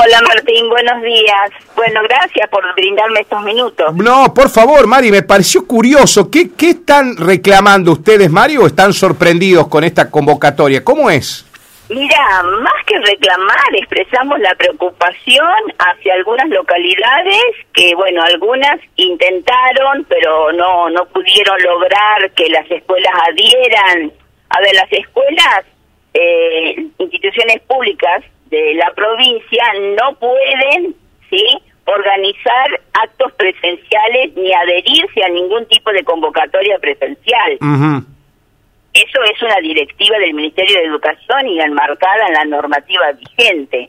Hola Martín, buenos días. Bueno, gracias por brindarme estos minutos. No, por favor, Mari, me pareció curioso. ¿Qué, qué están reclamando ustedes, Mari, o están sorprendidos con esta convocatoria? ¿Cómo es? Mira, más que reclamar, expresamos la preocupación hacia algunas localidades que, bueno, algunas intentaron, pero no, no pudieron lograr que las escuelas adhieran. A ver, las escuelas, eh, instituciones públicas de la provincia no pueden, ¿sí?, organizar actos presenciales ni adherirse a ningún tipo de convocatoria presencial. Eso es una directiva del Ministerio de Educación y enmarcada en la normativa vigente.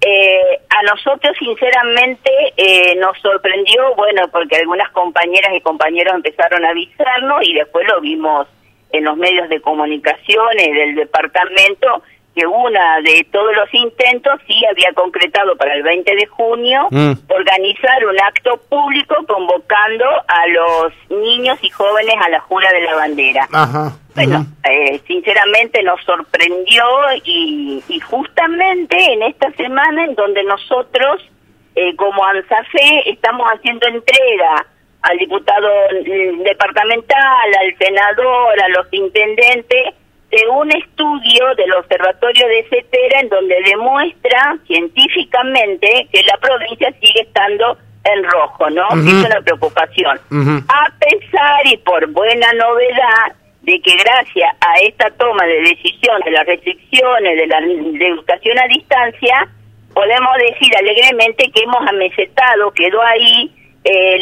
eh, a nosotros, sinceramente, eh, nos sorprendió, bueno, porque algunas compañeras y compañeros empezaron a avisarnos y después lo vimos en los medios de comunicaciones del departamento que una de todos los intentos sí había concretado para el 20 de junio Mm. organizar un acto público convocando a los niños y jóvenes a la jura de la bandera. Ajá. Bueno, eh, sinceramente nos sorprendió y, y justamente en esta semana en donde nosotros, eh, como ANSAFE, estamos haciendo entrega al diputado mm, departamental, al senador, a los intendentes, de un estudio del Observatorio de Cetera en donde demuestra científicamente que la provincia sigue estando en rojo, ¿no? Es una preocupación. A pesar y por buena novedad de que gracias a esta toma de decisión de las restricciones de la de educación a distancia, podemos decir alegremente que hemos amesetado, quedó ahí el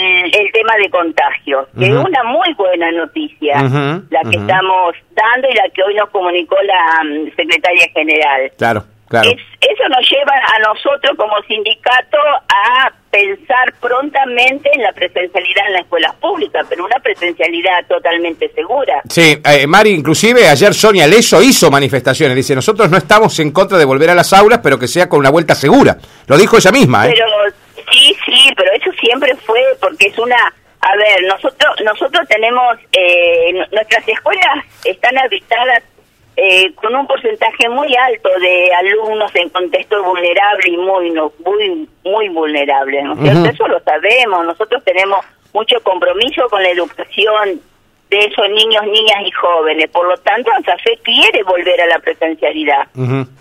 tema de contagios, que es una muy buena noticia la que estamos dando y la que hoy nos comunicó la mm, secretaria general. Claro, claro. Es- eso nos lleva a nosotros como sindicato a pensar prontamente en la presencialidad en las escuelas públicas, pero una presencialidad totalmente segura. Sí, eh, Mari, inclusive ayer Sonia Leso hizo manifestaciones. Dice, nosotros no estamos en contra de volver a las aulas, pero que sea con una vuelta segura. Lo dijo ella misma, ¿eh? Pero sí, sí, pero eso siempre fue porque es una... A ver, nosotros nosotros tenemos... Eh, nu- nuestras escuelas están habitadas eh, con un porcentaje muy alto de alumnos en contexto vulnerable y muy no, muy muy vulnerable, ¿no cierto? Ujú. Eso lo sabemos. Nosotros tenemos mucho compromiso con la educación de esos niños, niñas y jóvenes. Por lo tanto, ANSAFE quiere volver a la presencialidad.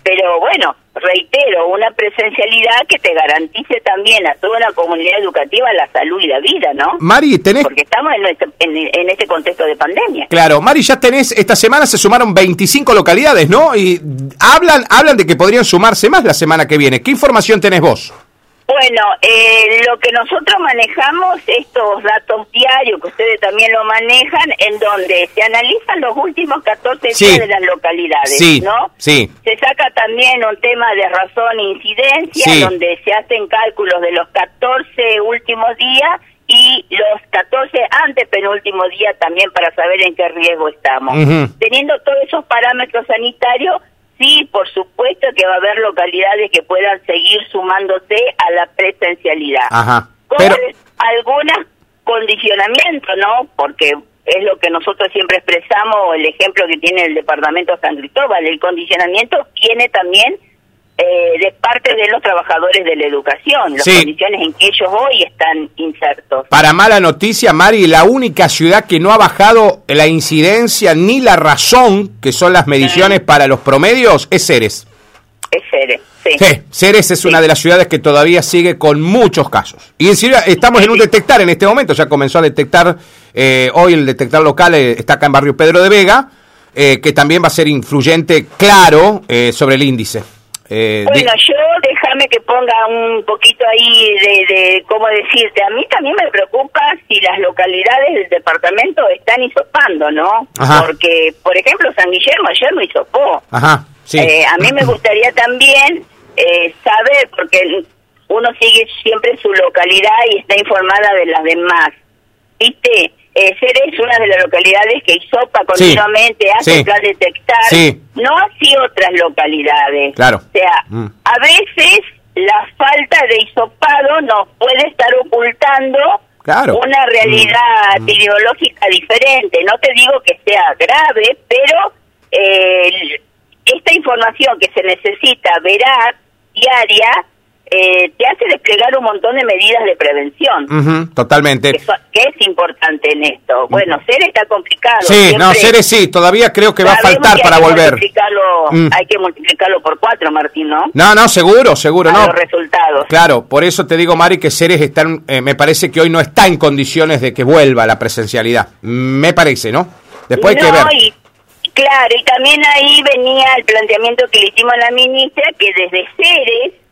Pero bueno, reitero, una presencialidad que te garantice también a toda la comunidad educativa la salud y la vida, ¿no? Mari, tenés... Porque estamos en, nuestro- en, en este contexto de pandemia. Claro, Mari, ya tenés, esta semana se sumaron 25 localidades, ¿no? Y hablan, hablan de que podrían sumarse más la semana que viene. ¿Qué información tenés vos? Bueno, eh, lo que nosotros manejamos, estos datos diarios, que ustedes también lo manejan, en donde se analizan los últimos 14 Sí. días de las localidades, Sí, ¿no? sí. Se saca también un tema de razón e incidencia, Sí. donde se hacen cálculos de los 14 últimos días y los 14 antepenúltimos días también para saber en qué riesgo estamos. Teniendo todos esos parámetros sanitarios, sí, por supuesto que va a haber localidades que puedan seguir sumándose a la presencialidad. Ajá. Con Pero, algunos condicionamientos, ¿no? Porque es lo que nosotros siempre expresamos, el ejemplo que tiene el departamento San Cristóbal, el condicionamiento viene también eh, de parte de los trabajadores de la educación, las Sí. condiciones en que ellos hoy están insertos. para mala noticia, Mari, la única ciudad que no ha bajado la incidencia ni la razón, que son las mediciones para los promedios, es Ceres. Es serio, sí. Sí, Ceres es una de las ciudades que todavía sigue con muchos casos. Y en serio, estamos en un detectar en este momento, ya comenzó a detectar, eh, hoy el detectar local eh, está acá en Barrio Pedro de Vega, eh, que también va a ser influyente, claro, eh, sobre el índice. Eh, Bueno, yo déjame que ponga un poquito ahí de, de, ¿cómo decirte? A mí también me preocupa si las localidades del departamento están hisopando, ¿no? Ajá. Porque, por ejemplo, San Guillermo ayer no hisopó. Ajá, sí. Eh, a mí me gustaría también eh, saber, porque uno sigue siempre su localidad y está informada de las demás. ¿Viste? Eh, es una de las localidades que hisopa continuamente, hace sí, plan detectar. sí. No así otras localidades. Claro. O sea, Mm. a veces la falta de hisopado nos puede estar ocultando Claro. una realidad Mm. epidemiológica diferente. No te digo que sea grave, pero eh, esta información que se necesita veraz, diaria, eh, te hace desplegar un montón de medidas de prevención. Totalmente. Que, es importante en esto. Bueno, ser está complicado. Sí, siempre no, Ceres sí, todavía creo que va a faltar para volver. Mm. Hay que multiplicarlo por cuatro, Martín, ¿no? No, no, seguro, seguro, A no. los resultados. Claro, por eso te digo, Mari, que Ceres están, eh, me parece que hoy no está en condiciones de que vuelva la presencialidad. Me parece, ¿no? Después hay que ver. y claro, y también ahí venía el planteamiento que le hicimos a la ministra, que desde Ceres,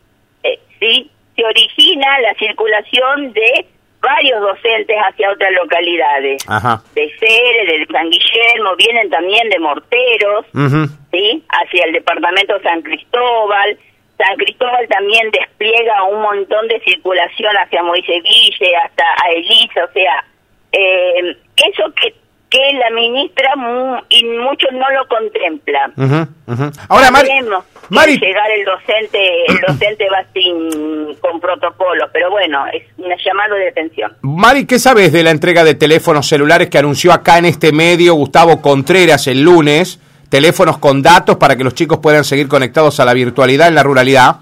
sí, se origina la circulación de varios docentes hacia otras localidades. Ajá. De Ceres, de San Guillermo, vienen también de Morteros, Ujú. ¿sí? Hacia el departamento San Cristóbal. San Cristóbal también despliega un montón de circulación hacia Moisés Guille, hasta a Elisa, o sea, eh, eso que, que la ministra mu- y muchos no lo contemplan. Ujú, ujú. Ahora, Mari, Mari, llegar el docente, el docente va sin con protocolos, pero bueno, es un llamado de atención. Mari, ¿qué sabes de la entrega de teléfonos celulares que anunció acá en este medio Gustavo Contreras el lunes? Teléfonos con datos para que los chicos puedan seguir conectados a la virtualidad en la ruralidad.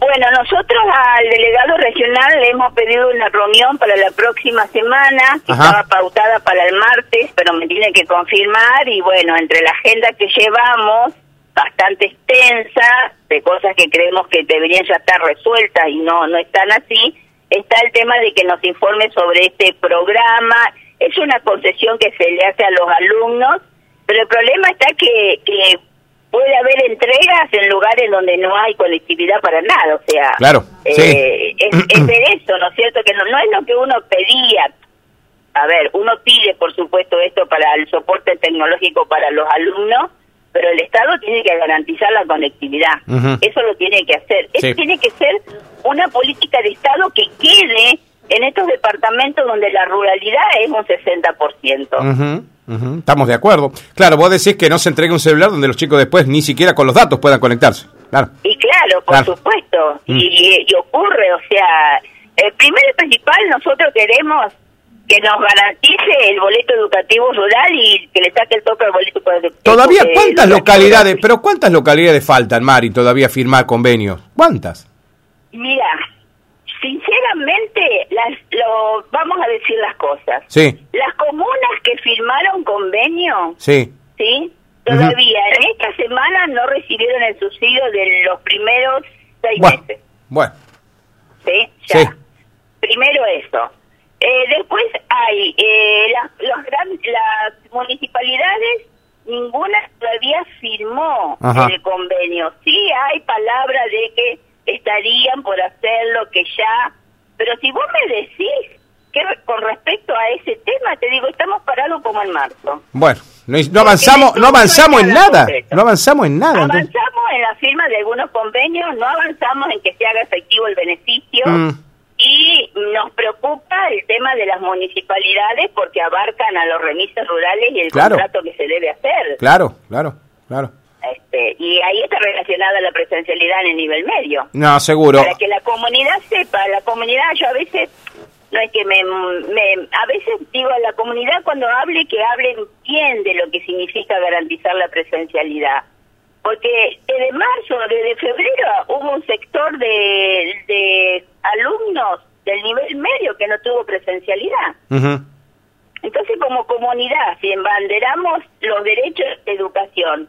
Bueno, nosotros al delegado regional le hemos pedido una reunión para la próxima semana, que Ajá. estaba pautada para el martes, pero me tiene que confirmar y bueno, entre la agenda que llevamos, bastante extensa, de cosas que creemos que deberían ya estar resueltas y no, no están así, está el tema de que nos informe sobre este programa. Es una concesión que se le hace a los alumnos, pero el problema está que, que puede haber entregas en lugares donde no hay conectividad para nada, o sea, Claro, eh, sí. es, es ver eso, ¿no es cierto? Que no, no es lo que uno pedía. A ver, uno pide, por supuesto, esto para el soporte tecnológico para los alumnos, pero el Estado tiene que garantizar la conectividad. Eso lo tiene que hacer. Sí. Eso tiene que ser una política de Estado que quede en estos departamentos donde la ruralidad es un 60%. Ujú, ujú, Estamos de acuerdo. Claro, vos decís que no se entregue un celular donde los chicos después ni siquiera con los datos puedan conectarse. Claro. Y claro, por Claro. supuesto. Mm. Y, y ocurre, o sea, el primero y principal, nosotros queremos que nos garantice el boleto educativo rural y que le saque el toque al boleto edu- Todavía, ¿cuántas educativo localidades, pero cuántas localidades faltan, Mari, todavía firmar convenios? ¿Cuántas? Mira, sinceramente, las, lo, vamos a decir las cosas. Sí, Las comunas que firmaron convenio, sí. ¿sí? Todavía en esta semana no recibieron el subsidio de los primeros seis Bueno, meses. bueno, ¿sí? Ya. Sí. Primero eso. Eh, después hay eh, las, los gran- las municipalidades, ninguna todavía firmó Ajá. el convenio. Sí hay palabra de que estarían por hacerlo, que ya... Pero si vos me decís que con respecto a ese tema, te digo, estamos parados como en marzo. bueno. No, no avanzamos, no avanzamos en nada. No avanzamos en nada. entonces. Avanzamos en la firma de algunos convenios, no avanzamos en que se haga efectivo el beneficio Mm. y nos preocupa el tema de las municipalidades porque abarcan a los remises rurales y el Claro. contrato que se debe hacer. Claro, claro, claro. Este, y ahí está relacionada la presencialidad en el nivel medio. No, seguro. Para que la comunidad sepa, la comunidad yo a veces no es que me, me a veces digo a la comunidad cuando hable que hablen bien de lo que significa garantizar la presencialidad. Porque desde marzo, desde febrero hubo un sector de, de alumnos del nivel medio que no tuvo presencialidad. Entonces, como comunidad, si embanderamos los derechos de educación,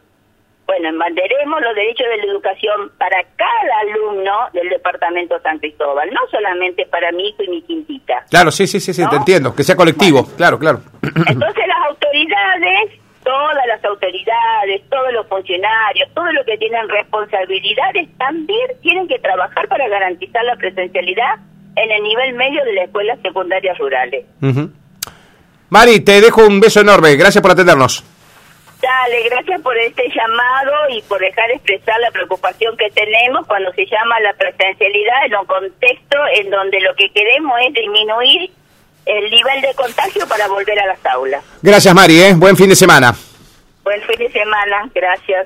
bueno, embanderemos los derechos de la educación para cada alumno del departamento San Cristóbal, no solamente para mi hijo y mi quintita. Claro, sí, sí, sí, sí, ¿No? te entiendo. Que sea colectivo, claro, claro. Entonces, las autoridades, todas las autoridades, todos los funcionarios, todos los que tienen responsabilidades, también tienen que trabajar para garantizar la presencialidad en el nivel medio de las escuelas secundarias rurales. Ujú. Mari, te dejo un beso enorme. Gracias por atendernos. Dale, gracias por este llamado y por dejar expresar la preocupación que tenemos cuando se llama la presencialidad en un contexto en donde lo que queremos es disminuir el nivel de contagio para volver a las aulas. Gracias, Mari, ¿eh? Buen fin de semana. Buen fin de semana, gracias.